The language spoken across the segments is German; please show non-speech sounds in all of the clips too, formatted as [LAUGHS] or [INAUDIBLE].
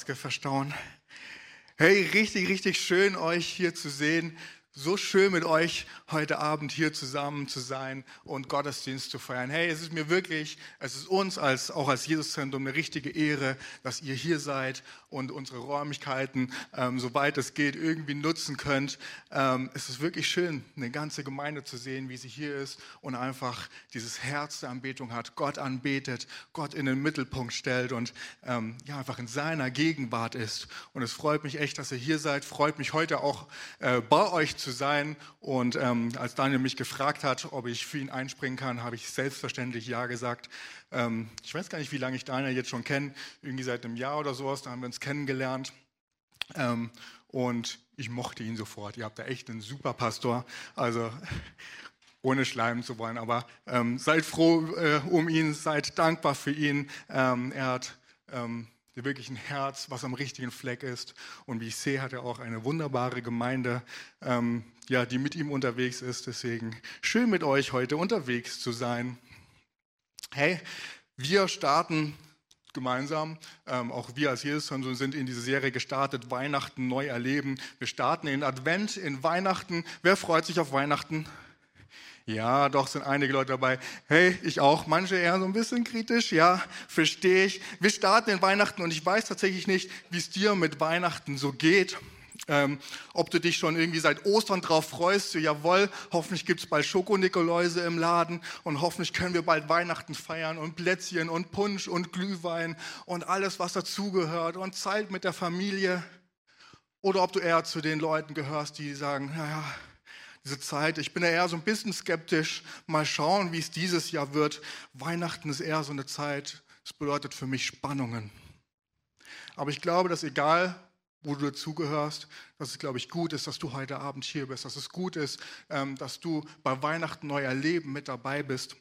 Maske verstauen. Hey, richtig, richtig schön, euch hier zu sehen. So schön mit euch heute Abend hier zusammen zu sein und Gottesdienst zu feiern. Hey, es ist mir wirklich, es ist uns als, auch als Jesuszentrum eine richtige Ehre, dass ihr hier seid und unsere Räumlichkeiten, ähm, soweit es geht, irgendwie nutzen könnt. Ähm, es ist wirklich schön, eine ganze Gemeinde zu sehen, wie sie hier ist und einfach dieses Herz der Anbetung hat, Gott anbetet, Gott in den Mittelpunkt stellt und ähm, ja, einfach in seiner Gegenwart ist. Und es freut mich echt, dass ihr hier seid, freut mich heute auch äh, bei euch zu sein. Und ähm, als Daniel mich gefragt hat, ob ich für ihn einspringen kann, habe ich selbstverständlich Ja gesagt. Ähm, ich weiß gar nicht, wie lange ich Daniel jetzt schon kenne, irgendwie seit einem Jahr oder sowas, da haben wir uns kennengelernt. Ähm, und ich mochte ihn sofort. Ihr habt da echt einen super Pastor. Also [LAUGHS] ohne schleimen zu wollen, aber ähm, seid froh äh, um ihn, seid dankbar für ihn. Ähm, er hat ähm, wirklich ein Herz, was am richtigen Fleck ist. Und wie ich sehe, hat er auch eine wunderbare Gemeinde, ähm, ja, die mit ihm unterwegs ist. Deswegen schön mit euch heute unterwegs zu sein. Hey, wir starten gemeinsam, ähm, auch wir als Jesus sind in diese Serie gestartet, Weihnachten neu erleben. Wir starten in Advent, in Weihnachten. Wer freut sich auf Weihnachten? Ja, doch sind einige Leute dabei. Hey, ich auch. Manche eher so ein bisschen kritisch. Ja, verstehe ich. Wir starten in Weihnachten und ich weiß tatsächlich nicht, wie es dir mit Weihnachten so geht. Ähm, ob du dich schon irgendwie seit Ostern drauf freust, so jawohl, hoffentlich gibt es bald Schokonikoläuse im Laden und hoffentlich können wir bald Weihnachten feiern und Plätzchen und Punsch und Glühwein und alles, was dazugehört und Zeit mit der Familie. Oder ob du eher zu den Leuten gehörst, die sagen, naja, diese Zeit. Ich bin ja eher so ein bisschen skeptisch. Mal schauen, wie es dieses Jahr wird. Weihnachten ist eher so eine Zeit, es bedeutet für mich Spannungen. Aber ich glaube, dass egal, wo du dazugehörst, dass es, glaube ich, gut ist, dass du heute Abend hier bist, dass es gut ist, ähm, dass du bei Weihnachten neu erleben mit dabei bist.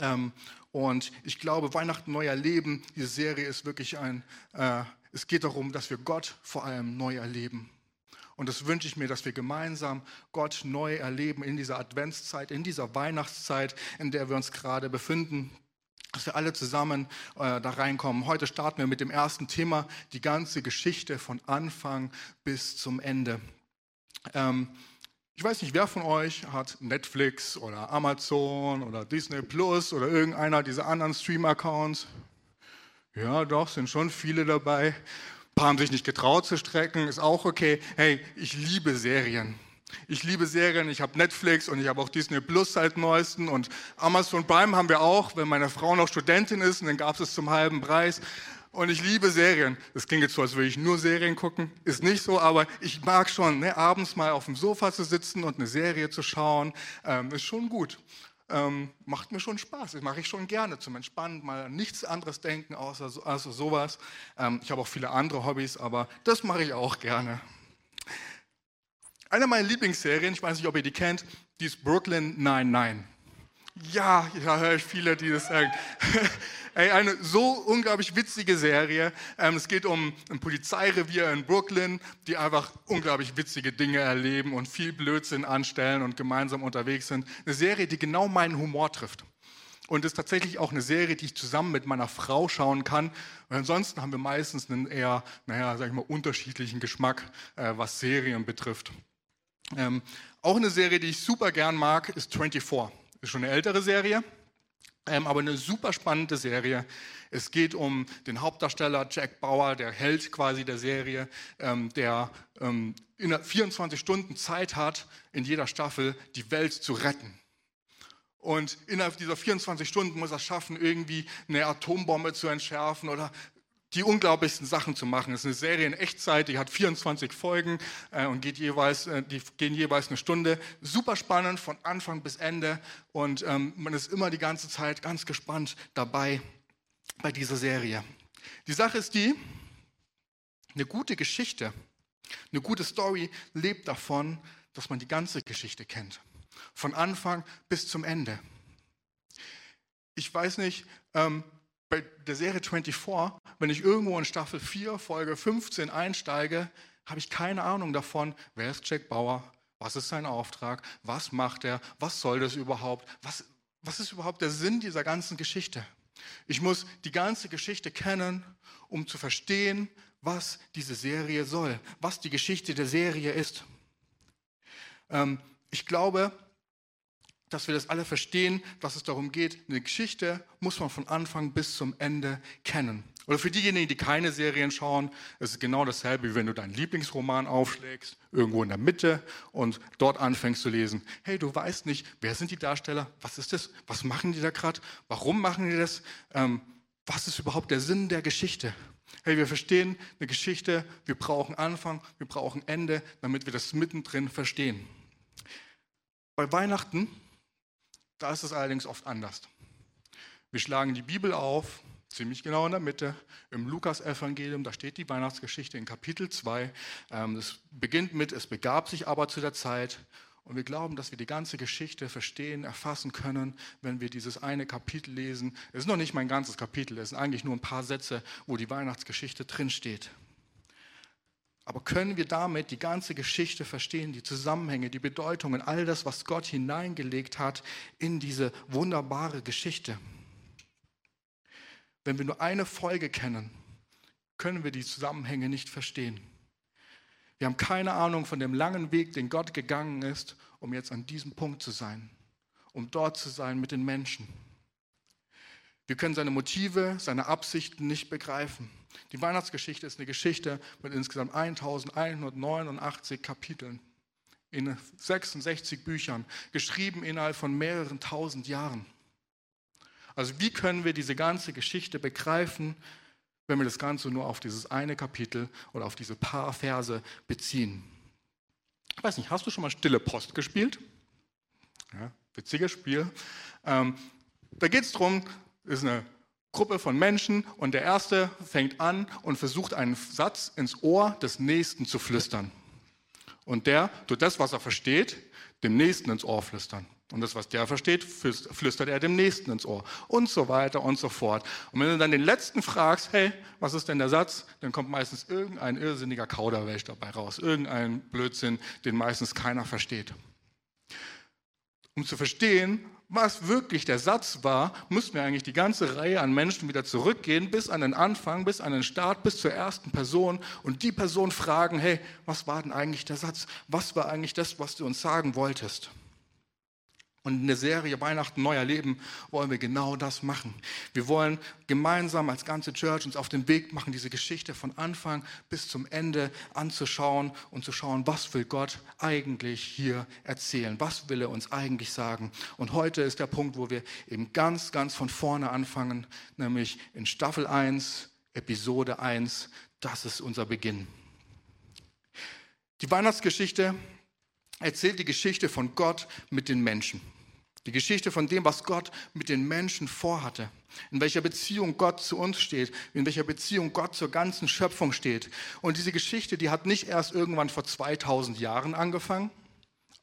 Ähm, und ich glaube, Weihnachten neu erleben, diese Serie ist wirklich ein, äh, es geht darum, dass wir Gott vor allem neu erleben. Und das wünsche ich mir, dass wir gemeinsam Gott neu erleben in dieser Adventszeit, in dieser Weihnachtszeit, in der wir uns gerade befinden dass wir alle zusammen äh, da reinkommen. Heute starten wir mit dem ersten Thema, die ganze Geschichte von Anfang bis zum Ende. Ähm, ich weiß nicht, wer von euch hat Netflix oder Amazon oder Disney Plus oder irgendeiner dieser anderen Stream-Accounts? Ja, doch, sind schon viele dabei paar haben sich nicht getraut zu strecken, ist auch okay. Hey, ich liebe Serien. Ich liebe Serien, ich habe Netflix und ich habe auch Disney Plus seit neuesten und Amazon Prime haben wir auch, wenn meine Frau noch Studentin ist und dann gab es es zum halben Preis. Und ich liebe Serien. Das klingt jetzt so, als würde ich nur Serien gucken. Ist nicht so, aber ich mag schon, ne, abends mal auf dem Sofa zu sitzen und eine Serie zu schauen. Ähm, ist schon gut ähm, macht mir schon Spaß. Das mache ich schon gerne zum Entspannen, mal an nichts anderes denken außer, außer sowas. Ähm, ich habe auch viele andere Hobbys, aber das mache ich auch gerne. Eine meiner Lieblingsserien, ich weiß nicht, ob ihr die kennt, die ist Brooklyn 99. Ja, ja, höre ich viele, die das sagen. [LAUGHS] Ey, eine so unglaublich witzige Serie. Ähm, es geht um ein Polizeirevier in Brooklyn, die einfach unglaublich witzige Dinge erleben und viel Blödsinn anstellen und gemeinsam unterwegs sind. Eine Serie, die genau meinen Humor trifft. Und ist tatsächlich auch eine Serie, die ich zusammen mit meiner Frau schauen kann. Und ansonsten haben wir meistens einen eher, naja, sag ich mal, unterschiedlichen Geschmack, äh, was Serien betrifft. Ähm, auch eine Serie, die ich super gern mag, ist 24. Ist schon eine ältere Serie. Ähm, aber eine super spannende Serie. Es geht um den Hauptdarsteller Jack Bauer, der Held quasi der Serie, ähm, der ähm, in 24 Stunden Zeit hat, in jeder Staffel die Welt zu retten. Und innerhalb dieser 24 Stunden muss er schaffen, irgendwie eine Atombombe zu entschärfen oder die unglaublichsten Sachen zu machen. Es ist eine Serie in Echtzeit, die hat 24 Folgen äh, und geht jeweils, äh, die gehen jeweils eine Stunde. Super spannend von Anfang bis Ende und ähm, man ist immer die ganze Zeit ganz gespannt dabei bei dieser Serie. Die Sache ist die, eine gute Geschichte, eine gute Story lebt davon, dass man die ganze Geschichte kennt. Von Anfang bis zum Ende. Ich weiß nicht, ähm, bei der Serie 24, wenn ich irgendwo in Staffel 4, Folge 15 einsteige, habe ich keine Ahnung davon, wer ist Jack Bauer, was ist sein Auftrag, was macht er, was soll das überhaupt, was, was ist überhaupt der Sinn dieser ganzen Geschichte. Ich muss die ganze Geschichte kennen, um zu verstehen, was diese Serie soll, was die Geschichte der Serie ist. Ähm, ich glaube, dass wir das alle verstehen, dass es darum geht, eine Geschichte muss man von Anfang bis zum Ende kennen. Oder für diejenigen, die keine Serien schauen, ist es genau dasselbe, wie wenn du deinen Lieblingsroman aufschlägst, irgendwo in der Mitte und dort anfängst zu lesen. Hey, du weißt nicht, wer sind die Darsteller, was ist das, was machen die da gerade, warum machen die das, ähm, was ist überhaupt der Sinn der Geschichte? Hey, wir verstehen eine Geschichte, wir brauchen Anfang, wir brauchen Ende, damit wir das mittendrin verstehen. Bei Weihnachten da ist es allerdings oft anders. Wir schlagen die Bibel auf, ziemlich genau in der Mitte, im Lukas-Evangelium, da steht die Weihnachtsgeschichte in Kapitel 2. Ähm, es beginnt mit, es begab sich aber zu der Zeit. Und wir glauben, dass wir die ganze Geschichte verstehen, erfassen können, wenn wir dieses eine Kapitel lesen. Es ist noch nicht mein ganzes Kapitel, es sind eigentlich nur ein paar Sätze, wo die Weihnachtsgeschichte drinsteht. Aber können wir damit die ganze Geschichte verstehen, die Zusammenhänge, die Bedeutungen, all das, was Gott hineingelegt hat in diese wunderbare Geschichte? Wenn wir nur eine Folge kennen, können wir die Zusammenhänge nicht verstehen. Wir haben keine Ahnung von dem langen Weg, den Gott gegangen ist, um jetzt an diesem Punkt zu sein, um dort zu sein mit den Menschen. Wir können seine Motive, seine Absichten nicht begreifen. Die Weihnachtsgeschichte ist eine Geschichte mit insgesamt 1189 Kapiteln in 66 Büchern, geschrieben innerhalb von mehreren tausend Jahren. Also wie können wir diese ganze Geschichte begreifen, wenn wir das Ganze nur auf dieses eine Kapitel oder auf diese paar Verse beziehen? Ich weiß nicht, hast du schon mal Stille Post gespielt? Ja, witziges Spiel. Ähm, da geht es darum, ist eine Gruppe von Menschen und der erste fängt an und versucht einen Satz ins Ohr des Nächsten zu flüstern. Und der tut das, was er versteht, dem Nächsten ins Ohr flüstern. Und das, was der versteht, flüstert er dem Nächsten ins Ohr. Und so weiter und so fort. Und wenn du dann den Letzten fragst, hey, was ist denn der Satz? Dann kommt meistens irgendein irrsinniger Kauderwelsch dabei raus. Irgendein Blödsinn, den meistens keiner versteht. Um zu verstehen, was wirklich der Satz war, müssten wir eigentlich die ganze Reihe an Menschen wieder zurückgehen, bis an den Anfang, bis an den Start, bis zur ersten Person und die Person fragen, hey, was war denn eigentlich der Satz? Was war eigentlich das, was du uns sagen wolltest? Und in der Serie Weihnachten Neuer Leben wollen wir genau das machen. Wir wollen gemeinsam als ganze Church uns auf den Weg machen, diese Geschichte von Anfang bis zum Ende anzuschauen und zu schauen, was will Gott eigentlich hier erzählen? Was will er uns eigentlich sagen? Und heute ist der Punkt, wo wir eben ganz, ganz von vorne anfangen, nämlich in Staffel 1, Episode 1. Das ist unser Beginn. Die Weihnachtsgeschichte erzählt die Geschichte von Gott mit den Menschen. Die Geschichte von dem, was Gott mit den Menschen vorhatte. In welcher Beziehung Gott zu uns steht, in welcher Beziehung Gott zur ganzen Schöpfung steht. Und diese Geschichte, die hat nicht erst irgendwann vor 2000 Jahren angefangen,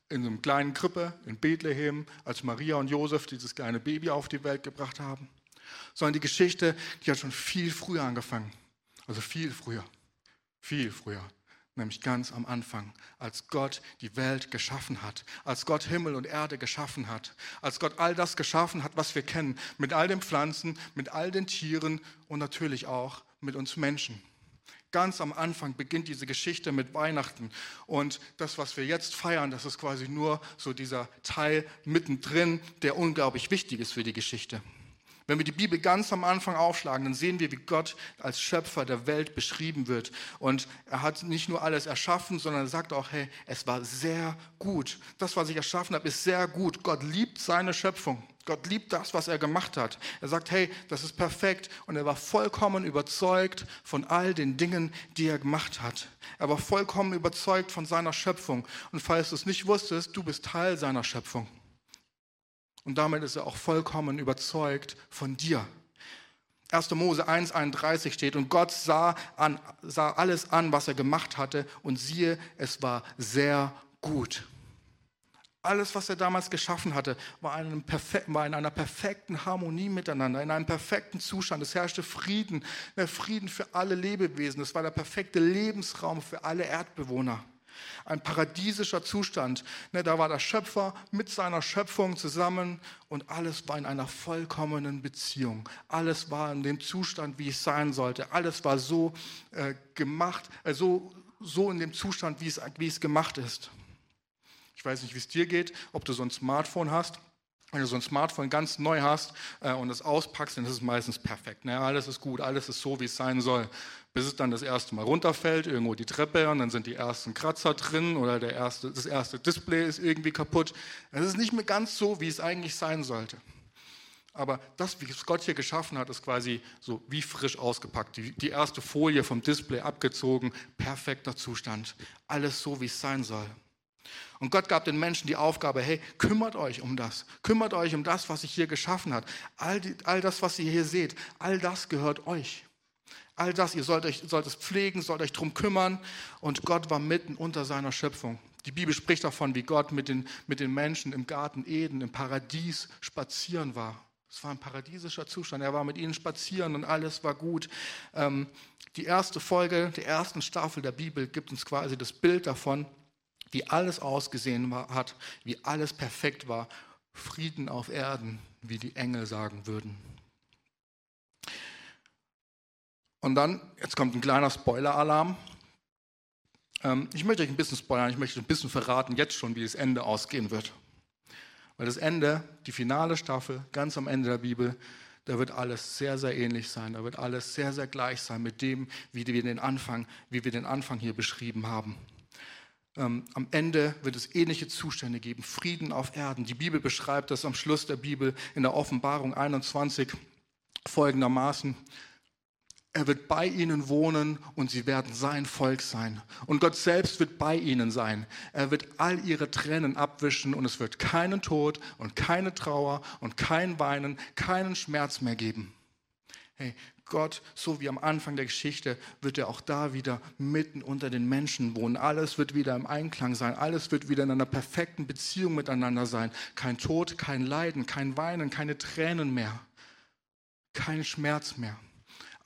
in einem kleinen Krippe in Bethlehem, als Maria und Josef dieses kleine Baby auf die Welt gebracht haben, sondern die Geschichte, die hat schon viel früher angefangen. Also viel früher. Viel früher nämlich ganz am Anfang, als Gott die Welt geschaffen hat, als Gott Himmel und Erde geschaffen hat, als Gott all das geschaffen hat, was wir kennen, mit all den Pflanzen, mit all den Tieren und natürlich auch mit uns Menschen. Ganz am Anfang beginnt diese Geschichte mit Weihnachten. Und das, was wir jetzt feiern, das ist quasi nur so dieser Teil mittendrin, der unglaublich wichtig ist für die Geschichte. Wenn wir die Bibel ganz am Anfang aufschlagen, dann sehen wir, wie Gott als Schöpfer der Welt beschrieben wird. Und er hat nicht nur alles erschaffen, sondern er sagt auch, hey, es war sehr gut. Das, was ich erschaffen habe, ist sehr gut. Gott liebt seine Schöpfung. Gott liebt das, was er gemacht hat. Er sagt, hey, das ist perfekt. Und er war vollkommen überzeugt von all den Dingen, die er gemacht hat. Er war vollkommen überzeugt von seiner Schöpfung. Und falls du es nicht wusstest, du bist Teil seiner Schöpfung. Und damit ist er auch vollkommen überzeugt von dir. 1. Mose 1,31 steht, und Gott sah, an, sah alles an, was er gemacht hatte, und siehe, es war sehr gut. Alles, was er damals geschaffen hatte, war, war, in einer perfekten Harmonie miteinander, in einem perfekten Zustand. Es herrschte Frieden, der Frieden für alle Lebewesen. Es war der perfekte Lebensraum für alle Erdbewohner. Ein paradiesischer Zustand. Ne, da war der Schöpfer mit seiner Schöpfung zusammen und alles war in einer vollkommenen Beziehung. Alles war in dem Zustand, wie es sein sollte. Alles war so äh, gemacht, äh, so, so in dem Zustand, wie es, wie es gemacht ist. Ich weiß nicht, wie es dir geht, ob du so ein Smartphone hast. Wenn du so ein Smartphone ganz neu hast äh, und es auspackst, dann ist es meistens perfekt. Ne? Alles ist gut, alles ist so, wie es sein soll. Bis es dann das erste Mal runterfällt, irgendwo die Treppe und dann sind die ersten Kratzer drin oder der erste, das erste Display ist irgendwie kaputt. Es ist nicht mehr ganz so, wie es eigentlich sein sollte. Aber das, wie es Gott hier geschaffen hat, ist quasi so wie frisch ausgepackt. Die, die erste Folie vom Display abgezogen, perfekter Zustand. Alles so, wie es sein soll. Und Gott gab den Menschen die Aufgabe, hey, kümmert euch um das. Kümmert euch um das, was sich hier geschaffen hat. All, die, all das, was ihr hier seht, all das gehört euch. All das, ihr sollt, euch, sollt es pflegen, sollt euch darum kümmern. Und Gott war mitten unter seiner Schöpfung. Die Bibel spricht davon, wie Gott mit den, mit den Menschen im Garten Eden, im Paradies spazieren war. Es war ein paradiesischer Zustand. Er war mit ihnen spazieren und alles war gut. Ähm, die erste Folge der ersten Staffel der Bibel gibt uns quasi das Bild davon, wie alles ausgesehen war, hat, wie alles perfekt war. Frieden auf Erden, wie die Engel sagen würden. Und dann, jetzt kommt ein kleiner Spoiler-Alarm. Ähm, ich möchte euch ein bisschen spoilern, ich möchte ein bisschen verraten, jetzt schon, wie das Ende ausgehen wird. Weil das Ende, die finale Staffel, ganz am Ende der Bibel, da wird alles sehr, sehr ähnlich sein. Da wird alles sehr, sehr gleich sein mit dem, wie wir den Anfang, wie wir den Anfang hier beschrieben haben. Ähm, am Ende wird es ähnliche Zustände geben, Frieden auf Erden. Die Bibel beschreibt das am Schluss der Bibel in der Offenbarung 21 folgendermaßen. Er wird bei ihnen wohnen und sie werden sein Volk sein. Und Gott selbst wird bei ihnen sein. Er wird all ihre Tränen abwischen und es wird keinen Tod und keine Trauer und kein Weinen, keinen Schmerz mehr geben. Hey, Gott, so wie am Anfang der Geschichte, wird er auch da wieder mitten unter den Menschen wohnen. Alles wird wieder im Einklang sein. Alles wird wieder in einer perfekten Beziehung miteinander sein. Kein Tod, kein Leiden, kein Weinen, keine Tränen mehr. Kein Schmerz mehr.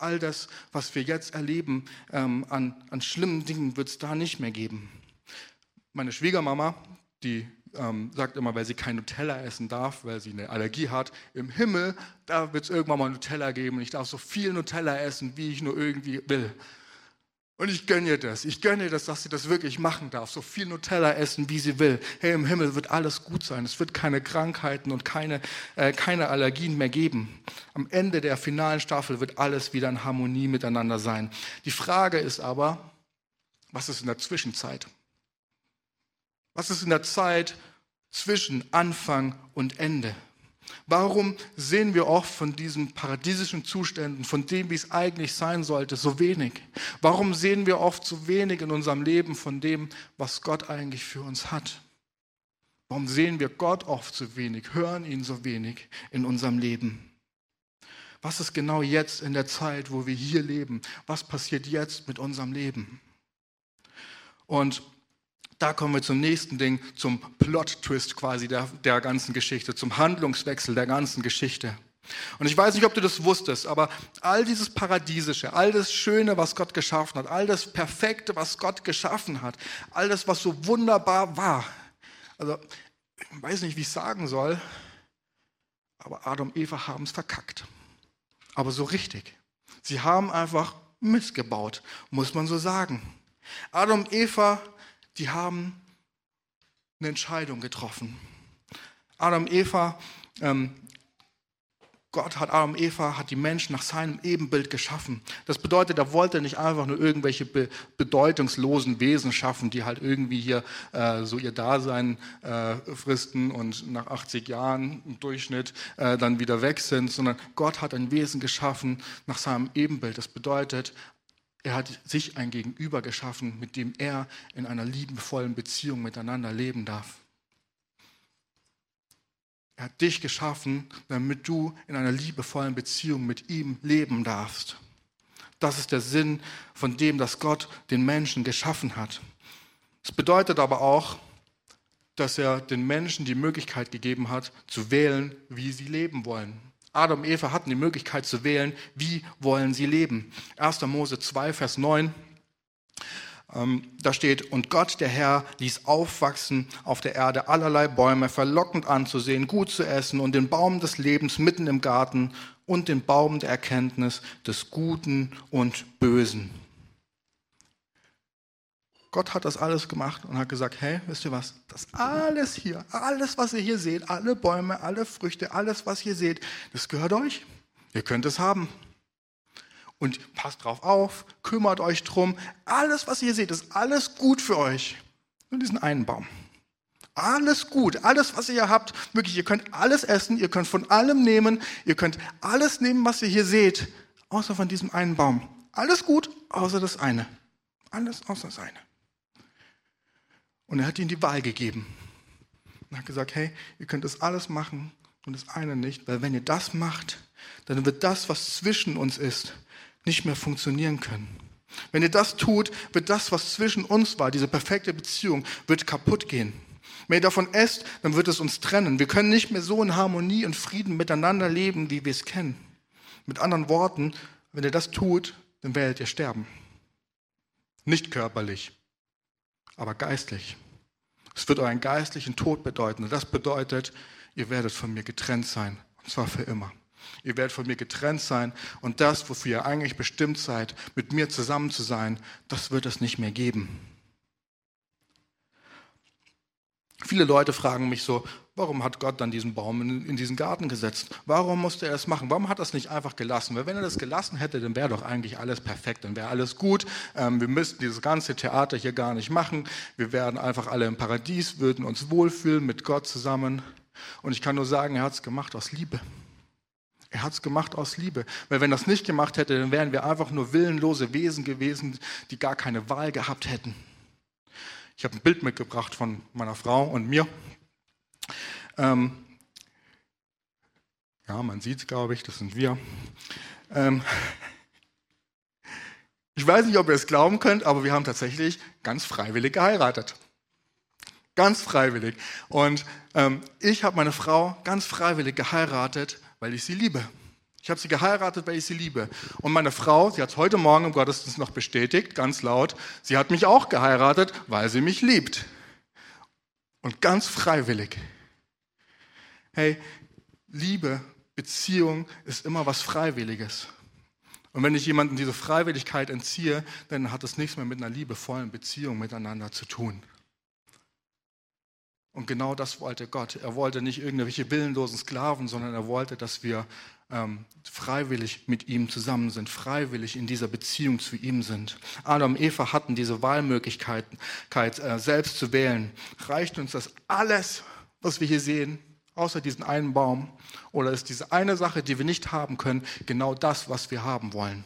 All das, was wir jetzt erleben ähm, an, an schlimmen Dingen, wird es da nicht mehr geben. Meine Schwiegermama, die ähm, sagt immer, weil sie kein Nutella essen darf, weil sie eine Allergie hat. Im Himmel, da wird es irgendwann mal Nutella geben und ich darf so viel Nutella essen, wie ich nur irgendwie will. Und ich gönne ihr das. Ich gönne ihr das, dass sie das wirklich machen darf. So viel Nutella essen, wie sie will. Hey, im Himmel wird alles gut sein. Es wird keine Krankheiten und keine, äh, keine Allergien mehr geben. Am Ende der finalen Staffel wird alles wieder in Harmonie miteinander sein. Die Frage ist aber, was ist in der Zwischenzeit? Was ist in der Zeit zwischen Anfang und Ende? Warum sehen wir oft von diesen paradiesischen Zuständen, von dem, wie es eigentlich sein sollte, so wenig? Warum sehen wir oft so wenig in unserem Leben von dem, was Gott eigentlich für uns hat? Warum sehen wir Gott oft so wenig, hören ihn so wenig in unserem Leben? Was ist genau jetzt in der Zeit, wo wir hier leben? Was passiert jetzt mit unserem Leben? Und da kommen wir zum nächsten Ding, zum Plot-Twist quasi der, der ganzen Geschichte, zum Handlungswechsel der ganzen Geschichte. Und ich weiß nicht, ob du das wusstest, aber all dieses Paradiesische, all das Schöne, was Gott geschaffen hat, all das Perfekte, was Gott geschaffen hat, all das, was so wunderbar war, also ich weiß nicht, wie ich sagen soll, aber Adam und Eva haben es verkackt. Aber so richtig. Sie haben einfach missgebaut, muss man so sagen. Adam und Eva die haben eine Entscheidung getroffen. Adam und Eva, ähm, Gott hat Adam und Eva, hat die Menschen nach seinem Ebenbild geschaffen. Das bedeutet, er wollte nicht einfach nur irgendwelche be bedeutungslosen Wesen schaffen, die halt irgendwie hier äh, so ihr Dasein äh, fristen und nach 80 Jahren im Durchschnitt äh, dann wieder weg sind, sondern Gott hat ein Wesen geschaffen nach seinem Ebenbild. Das bedeutet, er hat sich ein Gegenüber geschaffen, mit dem er in einer liebevollen Beziehung miteinander leben darf. Er hat dich geschaffen, damit du in einer liebevollen Beziehung mit ihm leben darfst. Das ist der Sinn von dem, dass Gott den Menschen geschaffen hat. Es bedeutet aber auch, dass er den Menschen die Möglichkeit gegeben hat, zu wählen, wie sie leben wollen. Adam und Eva hatten die Möglichkeit zu wählen, wie wollen sie leben. 1. Mose 2, Vers 9. Ähm, da steht, und Gott, der Herr, ließ aufwachsen auf der Erde allerlei Bäume, verlockend anzusehen, gut zu essen, und den Baum des Lebens mitten im Garten und den Baum der Erkenntnis des Guten und Bösen. Gott hat das alles gemacht und hat gesagt, hey, wisst ihr was, das alles hier, alles, was ihr hier seht, alle Bäume, alle Früchte, alles, was ihr seht, das gehört euch. Ihr könnt es haben. Und passt drauf auf, kümmert euch drum. Alles, was ihr seht, ist alles gut für euch. Nur diesen einen Baum. Alles gut, alles, was ihr hier habt, wirklich, ihr könnt alles essen, ihr könnt von allem nehmen, ihr könnt alles nehmen, was ihr hier seht, außer von diesem einen Baum. Alles gut, außer das eine. Alles außer das eine. Und er hat ihnen die Wahl gegeben. Und hat gesagt, hey, ihr könnt das alles machen und das eine nicht, weil wenn ihr das macht, dann wird das, was zwischen uns ist, nicht mehr funktionieren können. Wenn ihr das tut, wird das, was zwischen uns war, diese perfekte Beziehung, wird kaputt gehen. Wenn ihr davon esst, dann wird es uns trennen. Wir können nicht mehr so in Harmonie und Frieden miteinander leben, wie wir es kennen. Mit anderen Worten, wenn ihr das tut, dann werdet ihr sterben. Nicht körperlich, aber geistlich. Es wird euren geistlichen Tod bedeuten. Und das bedeutet, ihr werdet von mir getrennt sein. Und zwar für immer. Ihr werdet von mir getrennt sein. Und das, wofür ihr eigentlich bestimmt seid, mit mir zusammen zu sein, das wird es nicht mehr geben. Viele Leute fragen mich so, warum hat Gott dann diesen Baum in, in, diesen Garten gesetzt? Warum musste er das machen? Warum hat er das nicht einfach gelassen? Weil wenn er das gelassen hätte, dann wäre doch eigentlich alles perfekt, dann wäre alles gut. Ähm, wir müssten dieses ganze Theater hier gar nicht machen. Wir wären einfach alle im Paradies, würden uns wohlfühlen mit Gott zusammen. Und ich kann nur sagen, er hat es gemacht aus Liebe. Er hat es gemacht aus Liebe. Weil wenn er es nicht gemacht hätte, dann wären wir einfach nur willenlose Wesen gewesen, die gar keine Wahl gehabt hätten. Ich habe ein Bild mitgebracht von meiner Frau und mir. Ähm, ja, man sieht es, glaube ich, das sind wir. Ähm, ich weiß nicht, ob ihr es glauben könnt, aber wir haben tatsächlich ganz freiwillig geheiratet. Ganz freiwillig. Und ähm, ich habe meine Frau ganz freiwillig geheiratet, weil ich sie liebe. Ich habe sie geheiratet, weil ich sie liebe. Und meine Frau, sie hat es heute Morgen im Gottesdienst noch bestätigt, ganz laut, sie hat mich auch geheiratet, weil sie mich liebt. Und ganz freiwillig. Hey, Liebe, Beziehung ist immer was Freiwilliges. Und wenn ich jemandem diese Freiwilligkeit entziehe, dann hat es nichts mehr mit einer liebevollen Beziehung miteinander zu tun. Und genau das wollte Gott. Er wollte nicht irgendwelche willenlosen Sklaven, sondern er wollte, dass wir ähm, freiwillig mit ihm zusammen sind, freiwillig in dieser Beziehung zu ihm sind. Adam und Eva hatten diese Wahlmöglichkeit, äh, selbst zu wählen. Reicht uns das alles, was wir hier sehen, außer diesen einen Baum? Oder ist diese eine Sache, die wir nicht haben können, genau das, was wir haben wollen?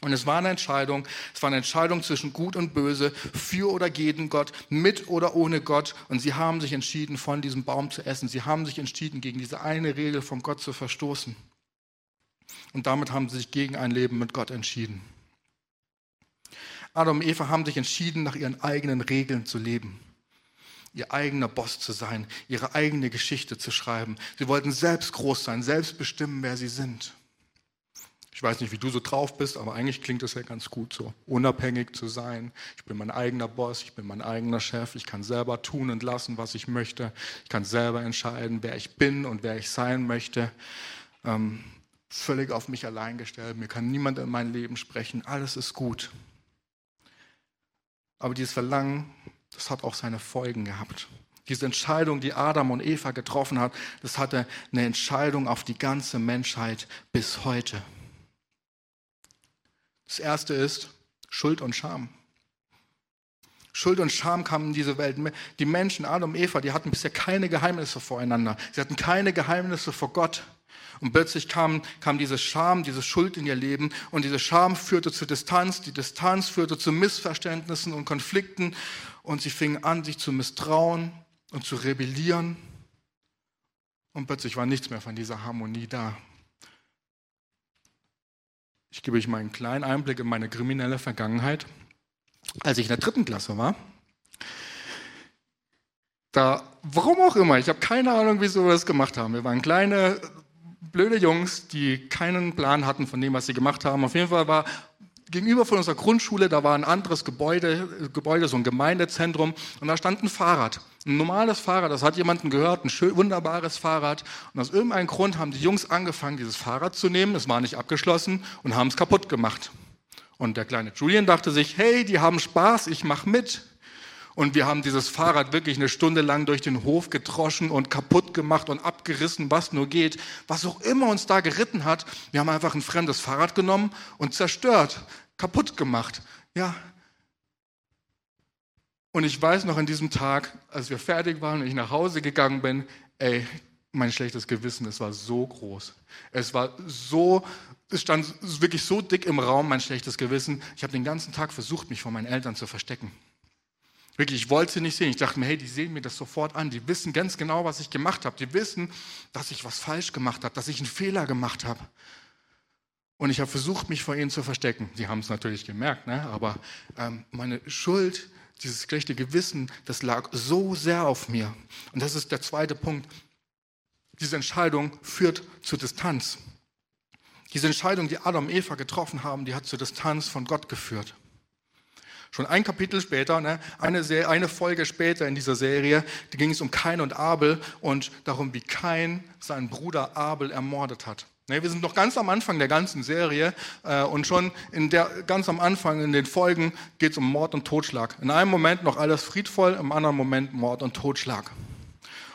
Und es war eine Entscheidung, es war eine Entscheidung zwischen Gut und Böse, für oder gegen Gott, mit oder ohne Gott. Und sie haben sich entschieden, von diesem Baum zu essen. Sie haben sich entschieden, gegen diese eine Regel von Gott zu verstoßen. Und damit haben sie sich gegen ein Leben mit Gott entschieden. Adam und Eva haben sich entschieden, nach ihren eigenen Regeln zu leben. Ihr eigener Boss zu sein, ihre eigene Geschichte zu schreiben. Sie wollten selbst groß sein, selbst bestimmen, wer sie sind. Ich weiß nicht, wie du so drauf bist, aber eigentlich klingt es ja ganz gut so, unabhängig zu sein. Ich bin mein eigener Boss, ich bin mein eigener Chef, ich kann selber tun und lassen, was ich möchte. Ich kann selber entscheiden, wer ich bin und wer ich sein möchte. Ähm, völlig auf mich allein gestellt, mir kann niemand in mein Leben sprechen, alles ist gut. Aber dieses Verlangen, das hat auch seine Folgen gehabt. Diese Entscheidung, die Adam und Eva getroffen hat, das hatte eine Entscheidung auf die ganze Menschheit bis heute. Das erste ist Schuld und Scham. Schuld und Scham kamen in diese Welt. Die Menschen, Adam und Eva, die hatten bisher keine Geheimnisse voreinander. Sie hatten keine Geheimnisse vor Gott. Und plötzlich kam, kam diese Scham, diese Schuld in ihr Leben und diese Scham führte zu Distanz, die Distanz führte zu Missverständnissen und Konflikten und sie fingen an, sich zu misstrauen und zu rebellieren und plötzlich war nichts mehr von dieser Harmonie da. Ich gebe euch mal einen kleinen Einblick in meine kriminelle Vergangenheit. Als ich in der dritten Klasse war, da, warum auch immer, ich habe keine Ahnung, wieso wir das gemacht haben. Wir waren kleine, blöde Jungs, die keinen Plan hatten von dem, was sie gemacht haben. Auf jeden Fall war gegenüber von unserer Grundschule, da war ein anderes Gebäude, Gebäude, so ein Gemeindezentrum, und da stand ein Fahrrad. Ein normales Fahrrad, das hat jemandem gehört, ein schön, wunderbares Fahrrad. Und aus irgendeinem Grund haben die Jungs angefangen, dieses Fahrrad zu nehmen, es war nicht abgeschlossen, und haben es kaputt gemacht. Und der kleine Julian dachte sich, hey, die haben Spaß, ich mach mit. Und wir haben dieses Fahrrad wirklich eine Stunde lang durch den Hof gedroschen und kaputt gemacht und abgerissen, was nur geht. Was auch immer uns da geritten hat, wir haben einfach ein fremdes Fahrrad genommen und zerstört, kaputt gemacht. Ja. Und ich weiß noch an diesem Tag, als wir fertig waren und ich nach Hause gegangen bin, ey, mein schlechtes Gewissen, es war so groß. Es war so, es stand wirklich so dick im Raum, mein schlechtes Gewissen. Ich habe den ganzen Tag versucht, mich vor meinen Eltern zu verstecken. Wirklich, ich wollte sie nicht sehen. Ich dachte mir, hey, die sehen mir das sofort an. Die wissen ganz genau, was ich gemacht habe. Die wissen, dass ich was falsch gemacht habe, dass ich einen Fehler gemacht habe. Und ich habe versucht, mich vor ihnen zu verstecken. Sie haben es natürlich gemerkt, ne? aber ähm, meine Schuld, dieses schlechte Gewissen, das lag so sehr auf mir. Und das ist der zweite Punkt. Diese Entscheidung führt zur Distanz. Diese Entscheidung, die Adam und Eva getroffen haben, die hat zur Distanz von Gott geführt. Schon ein Kapitel später, ne, eine, eine Folge später in dieser Serie, da ging es um Kain und Abel und darum, wie Kain seinen Bruder Abel ermordet hat. Ne, wir sind noch ganz am Anfang der ganzen Serie äh, und schon in der, ganz am Anfang in den Folgen geht es um Mord und Totschlag. In einem Moment noch alles friedvoll, im anderen Moment Mord und Totschlag.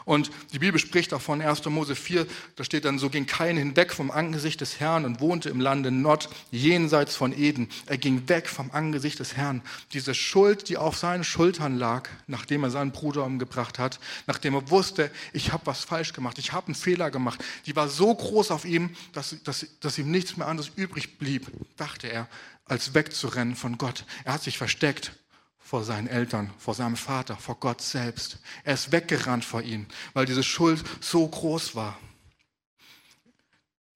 Und die Bibel spricht davon, 1. Mose 4, da steht dann, so ging Kain hinweg vom Angesicht des Herrn und wohnte im Lande Nord, jenseits von Eden. Er ging weg vom Angesicht des Herrn. Diese Schuld, die auf seinen Schultern lag, nachdem er seinen Bruder umgebracht hat, nachdem er wusste, ich habe was falsch gemacht, ich habe einen Fehler gemacht, die war so groß auf ihm, dass, dass, dass ihm nichts mehr anderes übrig blieb, dachte er, als wegzurennen von Gott. Er hat sich versteckt vor seinen Eltern, vor seinem Vater, vor Gott selbst. Er ist weggerannt vor ihm, weil diese Schuld so groß war.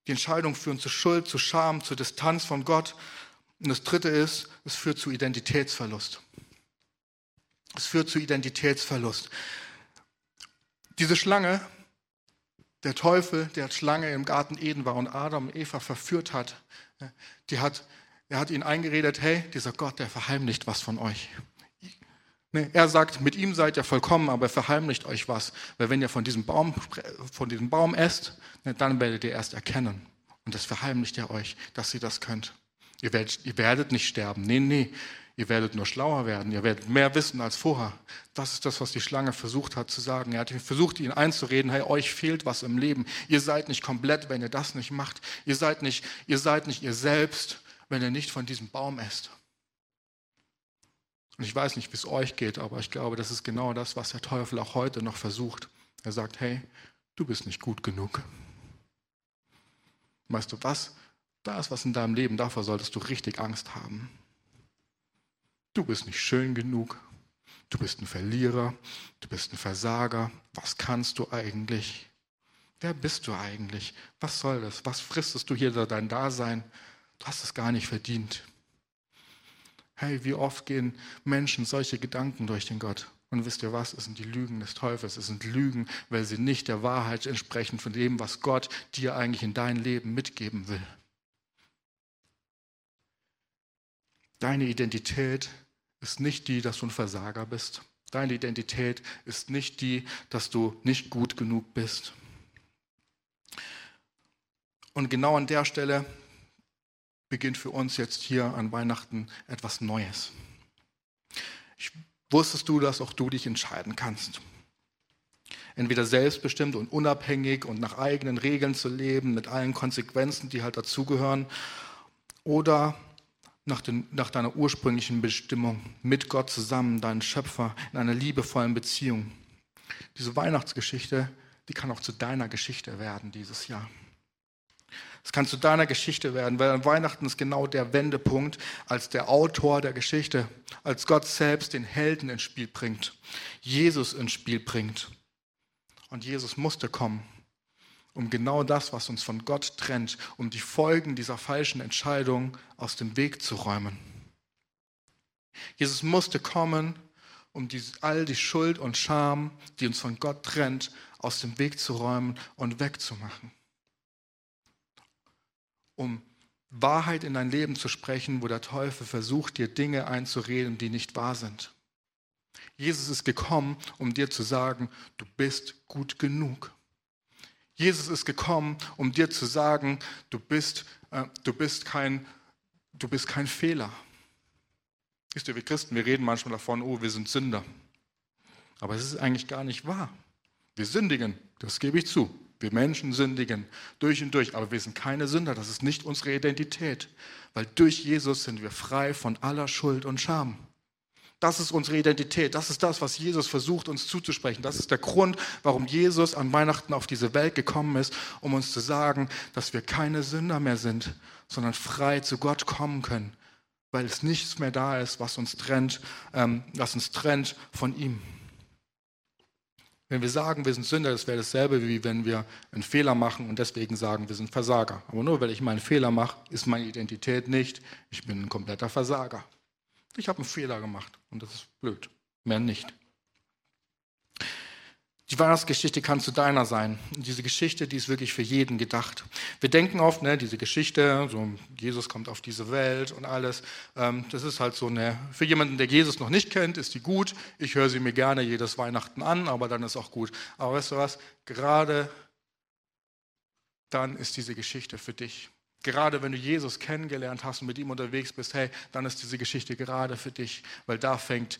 Die Entscheidungen führen zu Schuld, zu Scham, zu Distanz von Gott. Und das Dritte ist, es führt zu Identitätsverlust. Es führt zu Identitätsverlust. Diese Schlange, der Teufel, der Schlange im Garten Eden war und Adam und Eva verführt hat, die hat, er hat ihnen eingeredet, hey, dieser Gott, der verheimlicht was von euch. Nee, er sagt, mit ihm seid ihr vollkommen, aber verheimlicht euch was. Weil wenn ihr von diesem Baum, von diesem Baum esst, ne, dann werdet ihr erst erkennen. Und das verheimlicht er euch, dass ihr das könnt. Ihr werdet, ihr werdet nicht sterben. Nee, nee. Ihr werdet nur schlauer werden. Ihr werdet mehr wissen als vorher. Das ist das, was die Schlange versucht hat zu sagen. Er hat versucht, ihnen einzureden, hey, euch fehlt was im Leben. Ihr seid nicht komplett, wenn ihr das nicht macht. Ihr seid nicht, ihr seid nicht ihr selbst, wenn ihr nicht von diesem Baum esst. Und ich weiß nicht, wie es euch geht, aber ich glaube, das ist genau das, was der Teufel auch heute noch versucht. Er sagt, hey, du bist nicht gut genug. Weißt du was? Da ist was in deinem Leben, davor solltest du richtig Angst haben. Du bist nicht schön genug. Du bist ein Verlierer. Du bist ein Versager. Was kannst du eigentlich? Wer bist du eigentlich? Was soll das? Was fristest du hier dein Dasein? Du hast es gar nicht verdient. Hey, wie oft gehen Menschen solche Gedanken durch den Gott? Und wisst ihr was? Es sind die Lügen des Teufels. Es sind Lügen, weil sie nicht der Wahrheit entsprechen von dem, was Gott dir eigentlich in dein Leben mitgeben will. Deine Identität ist nicht die, dass du ein Versager bist. Deine Identität ist nicht die, dass du nicht gut genug bist. Und genau an der Stelle beginnt für uns jetzt hier an Weihnachten etwas Neues. Ich, wusstest du, dass auch du dich entscheiden kannst? Entweder selbstbestimmt und unabhängig und nach eigenen Regeln zu leben, mit allen Konsequenzen, die halt dazugehören, oder nach, den, nach deiner ursprünglichen Bestimmung, mit Gott zusammen, deinen Schöpfer, in einer liebevollen Beziehung. Diese Weihnachtsgeschichte, die kann auch zu deiner Geschichte werden dieses Jahr. Es kann zu deiner Geschichte werden, weil an Weihnachten ist genau der Wendepunkt, als der Autor der Geschichte, als Gott selbst den Helden ins Spiel bringt, Jesus ins Spiel bringt. Und Jesus musste kommen, um genau das, was uns von Gott trennt, um die Folgen dieser falschen Entscheidung aus dem Weg zu räumen. Jesus musste kommen, um die, all die Schuld und Scham, die uns von Gott trennt, aus dem Weg zu räumen und wegzumachen um Wahrheit in dein Leben zu sprechen, wo der Teufel versucht, dir Dinge einzureden, die nicht wahr sind. Jesus ist gekommen, um dir zu sagen, du bist gut genug. Jesus ist gekommen, um dir zu sagen, du bist, äh, du bist, kein, du bist kein Fehler. Wisst ihr, wir Christen, wir reden manchmal davon, oh, wir sind Sünder. Aber es ist eigentlich gar nicht wahr. Wir sündigen, das gebe ich zu. Wir Menschen sündigen durch und durch, aber wir sind keine Sünder. Das ist nicht unsere Identität, weil durch Jesus sind wir frei von aller Schuld und Scham. Das ist unsere Identität. Das ist das, was Jesus versucht, uns zuzusprechen. Das ist der Grund, warum Jesus an Weihnachten auf diese Welt gekommen ist, um uns zu sagen, dass wir keine Sünder mehr sind, sondern frei zu Gott kommen können, weil es nichts mehr da ist, was uns trennt, ähm, was uns trennt von ihm. Wenn wir sagen, wir sind Sünder, das wäre dasselbe, wie wenn wir einen Fehler machen und deswegen sagen, wir sind Versager. Aber nur weil ich meinen Fehler mache, ist meine Identität nicht, ich bin ein kompletter Versager. Ich habe einen Fehler gemacht und das ist blöd. Mehr nicht. Die Weihnachtsgeschichte kann zu deiner sein. Und diese Geschichte, die ist wirklich für jeden gedacht. Wir denken oft, ne, diese Geschichte, so Jesus kommt auf diese Welt und alles, ähm, das ist halt so eine, für jemanden, der Jesus noch nicht kennt, ist die gut. Ich höre sie mir gerne jedes Weihnachten an, aber dann ist auch gut. Aber weißt du was? Gerade dann ist diese Geschichte für dich. Gerade wenn du Jesus kennengelernt hast und mit ihm unterwegs bist, hey, dann ist diese Geschichte gerade für dich, weil da fängt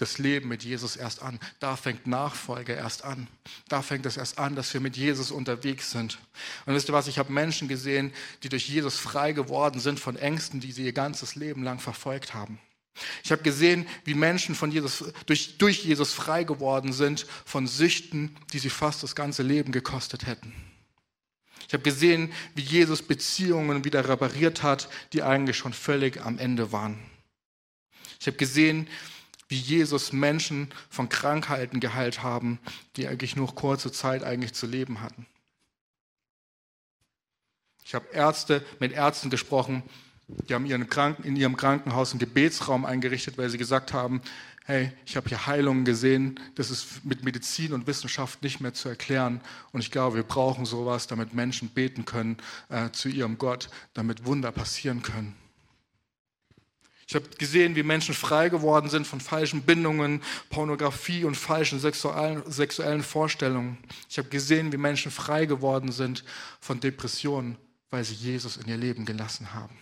das Leben mit Jesus erst an. Da fängt Nachfolge erst an. Da fängt es erst an, dass wir mit Jesus unterwegs sind. Und wisst ihr was, ich habe Menschen gesehen, die durch Jesus frei geworden sind von Ängsten, die sie ihr ganzes Leben lang verfolgt haben. Ich habe gesehen, wie Menschen von Jesus, durch, durch Jesus frei geworden sind von Süchten, die sie fast das ganze Leben gekostet hätten. Ich habe gesehen, wie Jesus Beziehungen wieder repariert hat, die eigentlich schon völlig am Ende waren. Ich habe gesehen, wie Jesus Menschen von Krankheiten geheilt haben, die eigentlich nur kurze Zeit eigentlich zu leben hatten. Ich habe Ärzte mit Ärzten gesprochen, die haben ihren Kranken, in ihrem Krankenhaus einen Gebetsraum eingerichtet, weil sie gesagt haben, hey, ich habe hier Heilungen gesehen, das ist mit Medizin und Wissenschaft nicht mehr zu erklären. Und ich glaube, wir brauchen sowas, damit Menschen beten können äh, zu ihrem Gott, damit Wunder passieren können. Ich habe gesehen, wie Menschen frei geworden sind von falschen Bindungen, Pornografie und falschen sexuellen, sexuellen Vorstellungen. Ich habe gesehen, wie Menschen frei geworden sind von Depressionen, weil sie Jesus in ihr Leben gelassen haben.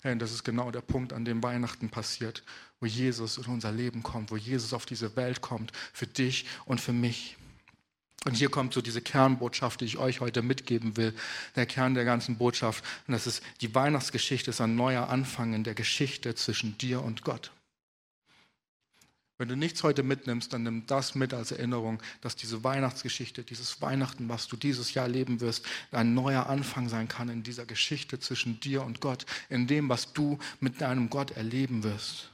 Hey, und das ist genau der Punkt, an dem Weihnachten passiert, wo Jesus in unser Leben kommt, wo Jesus auf diese Welt kommt, für dich und für mich. Und hier kommt so diese Kernbotschaft, die ich euch heute mitgeben will. Der Kern der ganzen Botschaft. Und das ist, die Weihnachtsgeschichte ist ein neuer Anfang in der Geschichte zwischen dir und Gott. Wenn du nichts heute mitnimmst, dann nimm das mit als Erinnerung, dass diese Weihnachtsgeschichte, dieses Weihnachten, was du dieses Jahr leben wirst, ein neuer Anfang sein kann in dieser Geschichte zwischen dir und Gott, in dem, was du mit deinem Gott erleben wirst.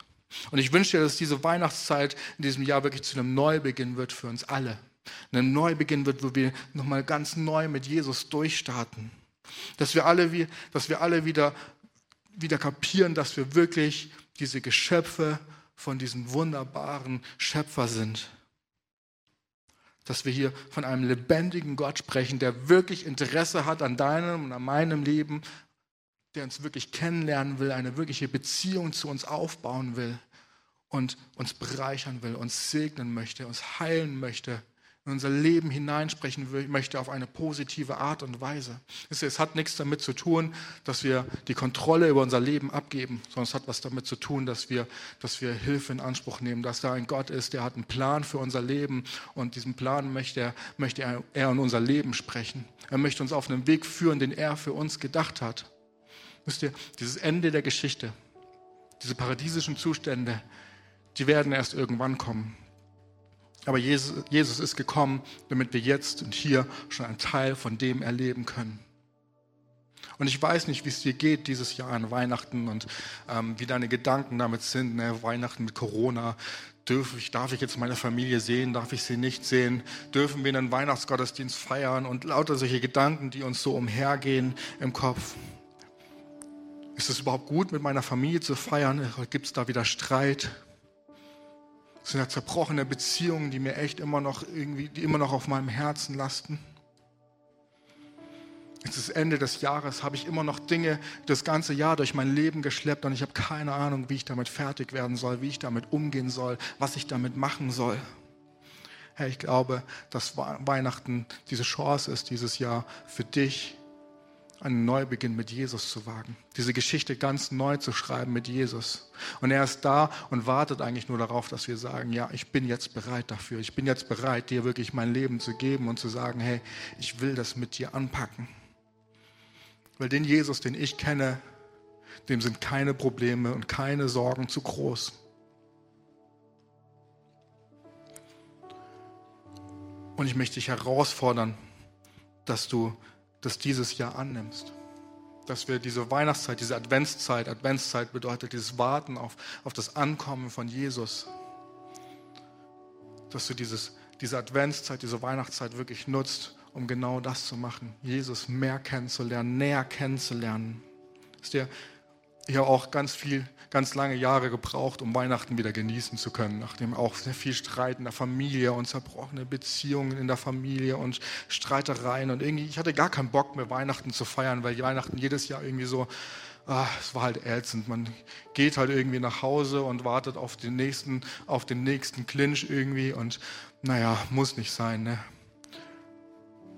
Und ich wünsche dir, dass diese Weihnachtszeit in diesem Jahr wirklich zu einem Neubeginn wird für uns alle ein Neubeginn wird, wo wir nochmal ganz neu mit Jesus durchstarten. Dass wir alle, dass wir alle wieder, wieder kapieren, dass wir wirklich diese Geschöpfe von diesem wunderbaren Schöpfer sind. Dass wir hier von einem lebendigen Gott sprechen, der wirklich Interesse hat an deinem und an meinem Leben, der uns wirklich kennenlernen will, eine wirkliche Beziehung zu uns aufbauen will und uns bereichern will, uns segnen möchte, uns heilen möchte in unser Leben hineinsprechen möchte auf eine positive Art und Weise. Es hat nichts damit zu tun, dass wir die Kontrolle über unser Leben abgeben, sondern es hat was damit zu tun, dass wir, dass wir Hilfe in Anspruch nehmen, dass da ein Gott ist, der hat einen Plan für unser Leben und diesen Plan möchte er, möchte er, er in unser Leben sprechen. Er möchte uns auf einen Weg führen, den er für uns gedacht hat. Wisst ihr, dieses Ende der Geschichte, diese paradiesischen Zustände, die werden erst irgendwann kommen. Aber Jesus, Jesus ist gekommen, damit wir jetzt und hier schon einen Teil von dem erleben können. Und ich weiß nicht, wie es dir geht dieses Jahr an Weihnachten und ähm, wie deine Gedanken damit sind. Ne? Weihnachten mit Corona. Darf ich, darf ich jetzt meine Familie sehen? Darf ich sie nicht sehen? Dürfen wir einen Weihnachtsgottesdienst feiern? Und lauter solche Gedanken, die uns so umhergehen im Kopf. Ist es überhaupt gut, mit meiner Familie zu feiern? Gibt es da wieder Streit? Das sind ja zerbrochene Beziehungen, die mir echt immer noch irgendwie, die immer noch auf meinem Herzen lasten. Jetzt ist Ende des Jahres, habe ich immer noch Dinge das ganze Jahr durch mein Leben geschleppt und ich habe keine Ahnung, wie ich damit fertig werden soll, wie ich damit umgehen soll, was ich damit machen soll. Herr, ich glaube, dass Weihnachten diese Chance ist, dieses Jahr für dich einen Neubeginn mit Jesus zu wagen. Diese Geschichte ganz neu zu schreiben mit Jesus. Und er ist da und wartet eigentlich nur darauf, dass wir sagen, ja, ich bin jetzt bereit dafür. Ich bin jetzt bereit, dir wirklich mein Leben zu geben und zu sagen, hey, ich will das mit dir anpacken. Weil den Jesus, den ich kenne, dem sind keine Probleme und keine Sorgen zu groß. Und ich möchte dich herausfordern, dass du das dieses Jahr annimmst. Dass wir diese Weihnachtszeit, diese Adventszeit, Adventszeit bedeutet dieses Warten auf, auf das Ankommen von Jesus, dass du dieses, diese Adventszeit, diese Weihnachtszeit wirklich nutzt, um genau das zu machen, Jesus mehr kennenzulernen, näher kennenzulernen. Dass dir ich habe auch ganz viel, ganz lange Jahre gebraucht, um Weihnachten wieder genießen zu können, nachdem auch sehr viel Streit in der Familie und zerbrochene Beziehungen in der Familie und Streitereien und irgendwie, ich hatte gar keinen Bock mehr Weihnachten zu feiern, weil Weihnachten jedes Jahr irgendwie so, ah, es war halt ätzend. Man geht halt irgendwie nach Hause und wartet auf den nächsten, auf den nächsten Clinch irgendwie und naja, muss nicht sein, ne?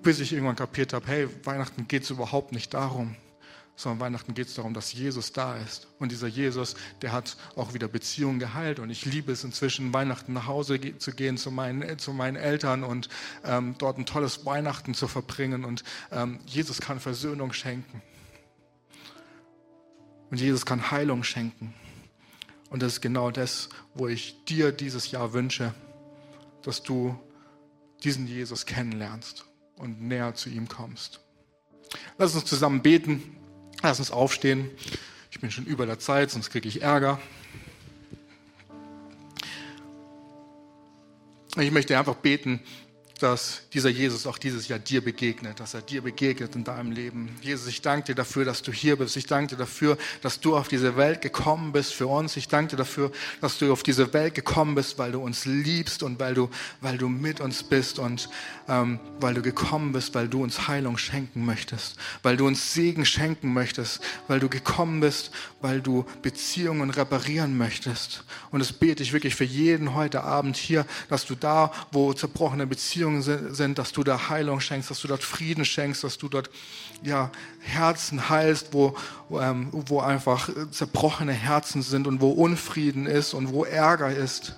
Bis ich irgendwann kapiert habe, hey, Weihnachten geht es überhaupt nicht darum sondern Weihnachten geht es darum, dass Jesus da ist. Und dieser Jesus, der hat auch wieder Beziehungen geheilt. Und ich liebe es inzwischen, Weihnachten nach Hause zu gehen zu meinen, zu meinen Eltern und ähm, dort ein tolles Weihnachten zu verbringen. Und ähm, Jesus kann Versöhnung schenken. Und Jesus kann Heilung schenken. Und das ist genau das, wo ich dir dieses Jahr wünsche, dass du diesen Jesus kennenlernst und näher zu ihm kommst. Lass uns zusammen beten. Lass uns aufstehen. Ich bin schon über der Zeit, sonst kriege ich Ärger. Ich möchte einfach beten, dass dieser Jesus auch dieses Jahr dir begegnet, dass er dir begegnet in deinem Leben. Jesus, ich danke dir dafür, dass du hier bist. Ich danke dir dafür, dass du auf diese Welt gekommen bist für uns. Ich danke dir dafür, dass du auf diese Welt gekommen bist, weil du uns liebst und weil du, weil du mit uns bist und ähm, weil du gekommen bist, weil du uns Heilung schenken möchtest, weil du uns Segen schenken möchtest, weil du gekommen bist, weil du Beziehungen reparieren möchtest. Und das bete ich wirklich für jeden heute Abend hier, dass du da, wo zerbrochene Beziehungen Beziehungen sind, dass du da Heilung schenkst, dass du dort Frieden schenkst, dass du dort ja, Herzen heilst, wo, ähm, wo einfach zerbrochene Herzen sind und wo Unfrieden ist und wo Ärger ist.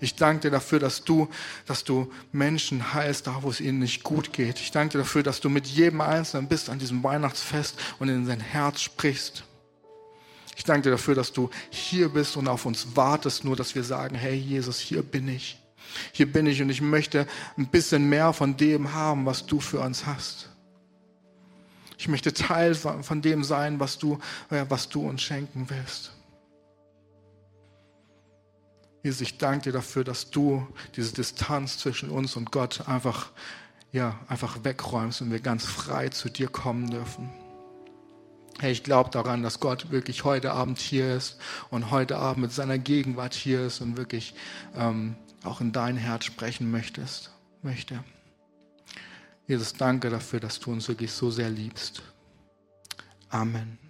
Ich danke dir dafür, dass du, dass du Menschen heilst, da wo es ihnen nicht gut geht. Ich danke dir dafür, dass du mit jedem Einzelnen bist an diesem Weihnachtsfest und in sein Herz sprichst. Ich danke dir dafür, dass du hier bist und auf uns wartest, nur dass wir sagen, hey Jesus, hier bin ich. Hier bin ich und ich möchte ein bisschen mehr von dem haben, was du für uns hast. Ich möchte Teil von dem sein, was du, was du uns schenken willst. Jesus, ich danke dir dafür, dass du diese Distanz zwischen uns und Gott einfach, ja, einfach wegräumst und wir ganz frei zu dir kommen dürfen. Hey, ich glaube daran, dass Gott wirklich heute Abend hier ist und heute Abend mit seiner Gegenwart hier ist und wirklich ähm, auch in dein Herz sprechen möchtest, möchte. Jesus, danke dafür, dass du uns wirklich so sehr liebst. Amen.